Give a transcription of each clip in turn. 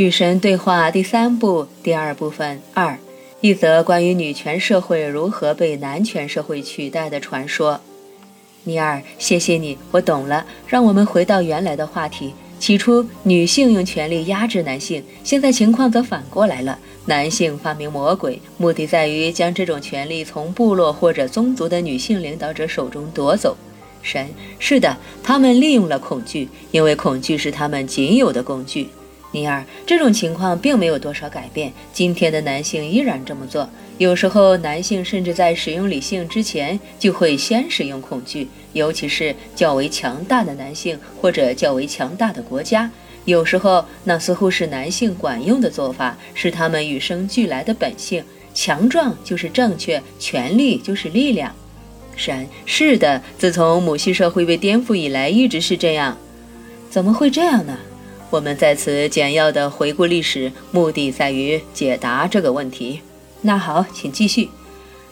与神对话第三部第二部分二，一则关于女权社会如何被男权社会取代的传说。尼尔，谢谢你，我懂了。让我们回到原来的话题。起初，女性用权力压制男性，现在情况则反过来了。男性发明魔鬼，目的在于将这种权利从部落或者宗族的女性领导者手中夺走。神，是的，他们利用了恐惧，因为恐惧是他们仅有的工具。尼尔，这种情况并没有多少改变。今天的男性依然这么做。有时候，男性甚至在使用理性之前，就会先使用恐惧，尤其是较为强大的男性或者较为强大的国家。有时候，那似乎是男性管用的做法，是他们与生俱来的本性。强壮就是正确，权力就是力量。神，是的，自从母系社会被颠覆以来，一直是这样。怎么会这样呢？我们在此简要的回顾历史，目的在于解答这个问题。那好，请继续。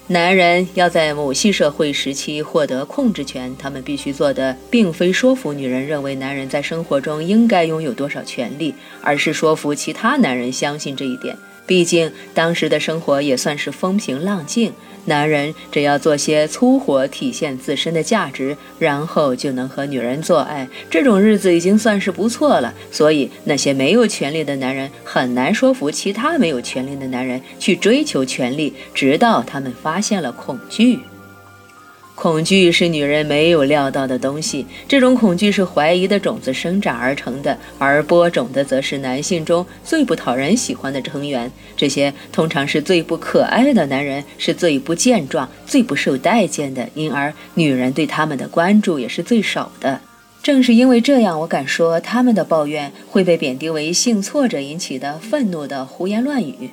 男人要在母系社会时期获得控制权，他们必须做的并非说服女人认为男人在生活中应该拥有多少权利，而是说服其他男人相信这一点。毕竟当时的生活也算是风平浪静。男人只要做些粗活，体现自身的价值，然后就能和女人做爱。这种日子已经算是不错了。所以，那些没有权利的男人很难说服其他没有权利的男人去追求权利，直到他们发现了恐惧。恐惧是女人没有料到的东西，这种恐惧是怀疑的种子生长而成的，而播种的则是男性中最不讨人喜欢的成员。这些通常是最不可爱的男人，是最不健壮、最不受待见的，因而女人对他们的关注也是最少的。正是因为这样，我敢说他们的抱怨会被贬低为性挫折引起的愤怒的胡言乱语。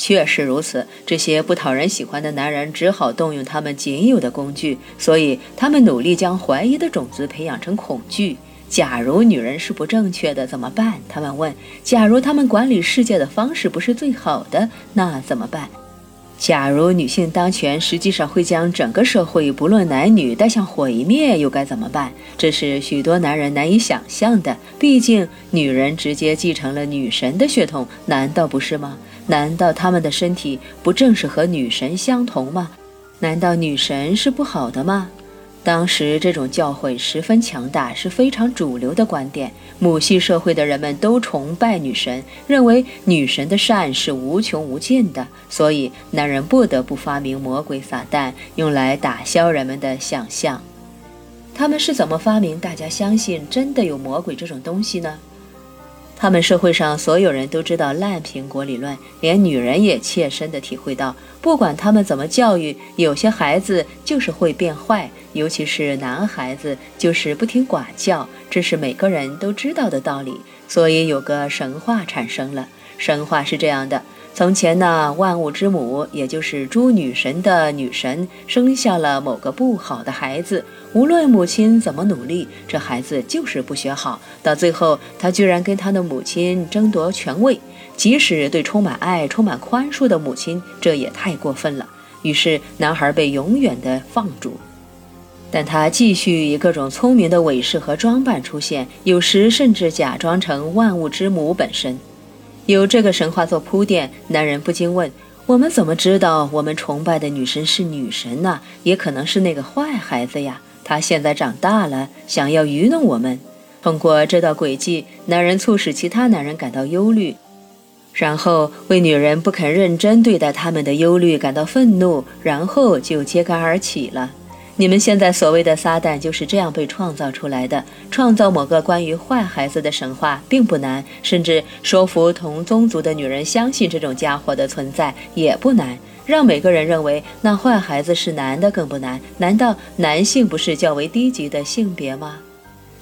确实如此，这些不讨人喜欢的男人只好动用他们仅有的工具，所以他们努力将怀疑的种子培养成恐惧。假如女人是不正确的，怎么办？他们问。假如他们管理世界的方式不是最好的，那怎么办？假如女性当权，实际上会将整个社会，不论男女，带向毁灭，又该怎么办？这是许多男人难以想象的。毕竟，女人直接继承了女神的血统，难道不是吗？难道他们的身体不正是和女神相同吗？难道女神是不好的吗？当时这种教诲十分强大，是非常主流的观点。母系社会的人们都崇拜女神，认为女神的善是无穷无尽的，所以男人不得不发明魔鬼撒旦，用来打消人们的想象。他们是怎么发明大家相信真的有魔鬼这种东西呢？他们社会上所有人都知道烂苹果理论，连女人也切身的体会到，不管他们怎么教育，有些孩子就是会变坏，尤其是男孩子就是不听管教，这是每个人都知道的道理。所以有个神话产生了，神话是这样的。从前呢，万物之母，也就是诸女神的女神，生下了某个不好的孩子。无论母亲怎么努力，这孩子就是不学好。到最后，他居然跟他的母亲争夺权位，即使对充满爱、充满宽恕的母亲，这也太过分了。于是，男孩被永远的放逐。但他继续以各种聪明的伪饰和装扮出现，有时甚至假装成万物之母本身。有这个神话做铺垫，男人不禁问：我们怎么知道我们崇拜的女神是女神呢？也可能是那个坏孩子呀。他现在长大了，想要愚弄我们。通过这道诡计，男人促使其他男人感到忧虑，然后为女人不肯认真对待他们的忧虑感到愤怒，然后就揭竿而起了。你们现在所谓的撒旦就是这样被创造出来的。创造某个关于坏孩子的神话并不难，甚至说服同宗族的女人相信这种家伙的存在也不难。让每个人认为那坏孩子是男的更不难。难道男性不是较为低级的性别吗？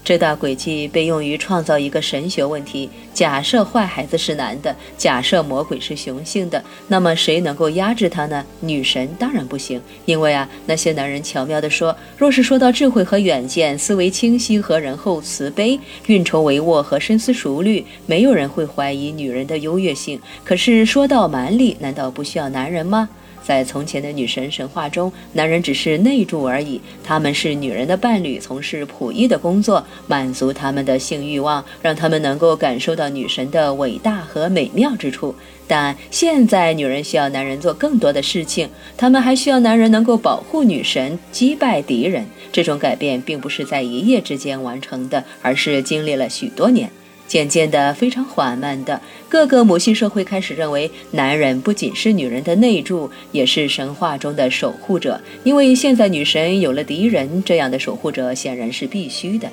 这道诡计被用于创造一个神学问题：假设坏孩子是男的，假设魔鬼是雄性的，那么谁能够压制他呢？女神当然不行，因为啊，那些男人巧妙地说，若是说到智慧和远见、思维清晰和仁厚慈悲、运筹帷幄和深思熟虑，没有人会怀疑女人的优越性。可是说到蛮力，难道不需要男人吗？在从前的女神神话中，男人只是内助而已，他们是女人的伴侣，从事仆役的工作，满足他们的性欲望，让他们能够感受到女神的伟大和美妙之处。但现在，女人需要男人做更多的事情，他们还需要男人能够保护女神、击败敌人。这种改变并不是在一夜之间完成的，而是经历了许多年。渐渐的，非常缓慢的，各个母系社会开始认为，男人不仅是女人的内助，也是神话中的守护者。因为现在女神有了敌人，这样的守护者显然是必须的。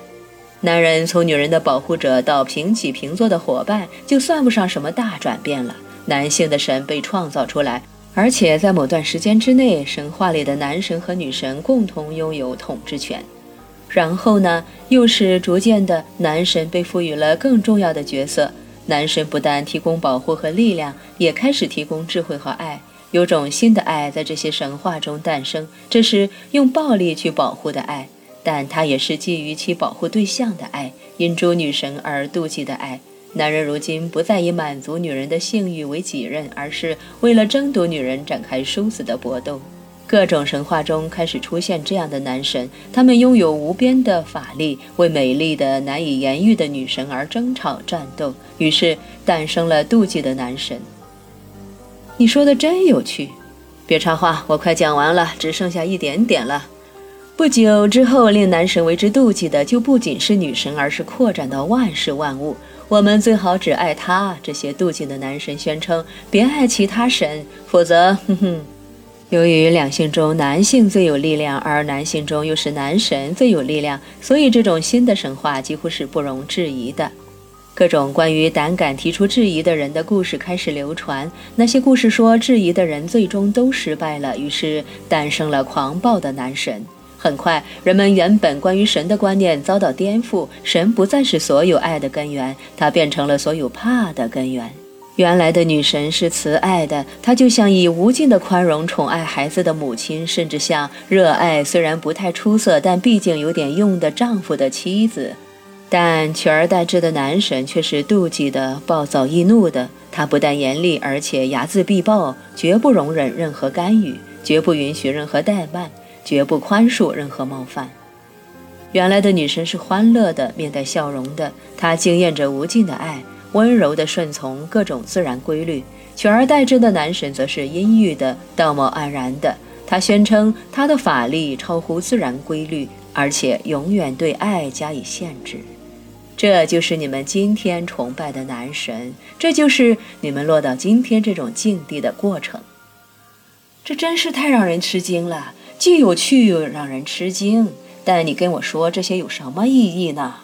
男人从女人的保护者到平起平坐的伙伴，就算不上什么大转变了。男性的神被创造出来，而且在某段时间之内，神话里的男神和女神共同拥有统治权。然后呢，又是逐渐的，男神被赋予了更重要的角色。男神不但提供保护和力量，也开始提供智慧和爱。有种新的爱在这些神话中诞生，这是用暴力去保护的爱，但它也是基于其保护对象的爱，因诸女神而妒忌的爱。男人如今不再以满足女人的性欲为己任，而是为了争夺女人展开殊死的搏斗。各种神话中开始出现这样的男神，他们拥有无边的法力，为美丽的难以言喻的女神而争吵战斗，于是诞生了妒忌的男神。你说的真有趣，别插话，我快讲完了，只剩下一点点了。不久之后，令男神为之妒忌的就不仅是女神，而是扩展到万事万物。我们最好只爱他。这些妒忌的男神宣称，别爱其他神，否则，哼哼。由于两性中男性最有力量，而男性中又是男神最有力量，所以这种新的神话几乎是不容置疑的。各种关于胆敢提出质疑的人的故事开始流传。那些故事说，质疑的人最终都失败了，于是诞生了狂暴的男神。很快，人们原本关于神的观念遭到颠覆，神不再是所有爱的根源，它变成了所有怕的根源。原来的女神是慈爱的，她就像以无尽的宽容宠爱孩子的母亲，甚至像热爱虽然不太出色，但毕竟有点用的丈夫的妻子。但取而代之的男神却是妒忌的、暴躁易怒的。他不但严厉，而且睚眦必报，绝不容忍任何干预，绝不允许任何怠慢，绝不宽恕任何冒犯。原来的女神是欢乐的，面带笑容的，她惊艳着无尽的爱。温柔地顺从各种自然规律，取而代之的男神则是阴郁的、道貌岸然的。他宣称他的法力超乎自然规律，而且永远对爱加以限制。这就是你们今天崇拜的男神，这就是你们落到今天这种境地的过程。这真是太让人吃惊了，既有趣又让人吃惊。但你跟我说这些有什么意义呢？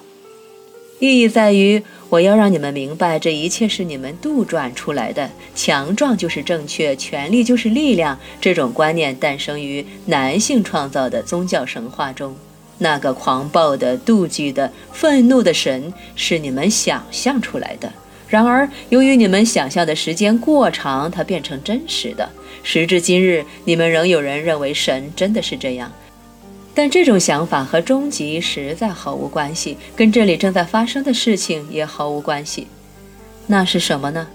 意义在于，我要让你们明白，这一切是你们杜撰出来的。强壮就是正确，权力就是力量。这种观念诞生于男性创造的宗教神话中。那个狂暴的、妒忌的、愤怒的神是你们想象出来的。然而，由于你们想象的时间过长，它变成真实的。时至今日，你们仍有人认为神真的是这样。但这种想法和终极实在毫无关系，跟这里正在发生的事情也毫无关系。那是什么呢？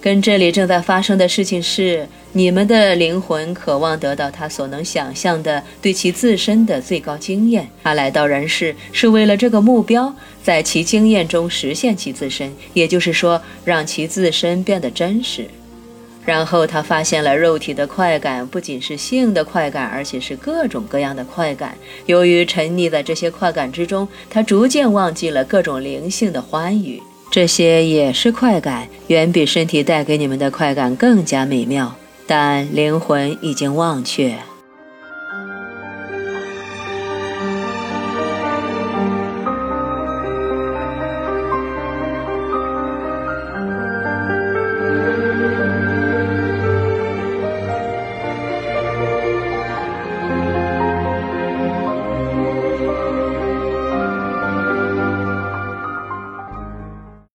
跟这里正在发生的事情是，你们的灵魂渴望得到他所能想象的对其自身的最高经验。他来到人世是为了这个目标，在其经验中实现其自身，也就是说，让其自身变得真实。然后他发现了肉体的快感，不仅是性的快感，而且是各种各样的快感。由于沉溺在这些快感之中，他逐渐忘记了各种灵性的欢愉。这些也是快感，远比身体带给你们的快感更加美妙，但灵魂已经忘却。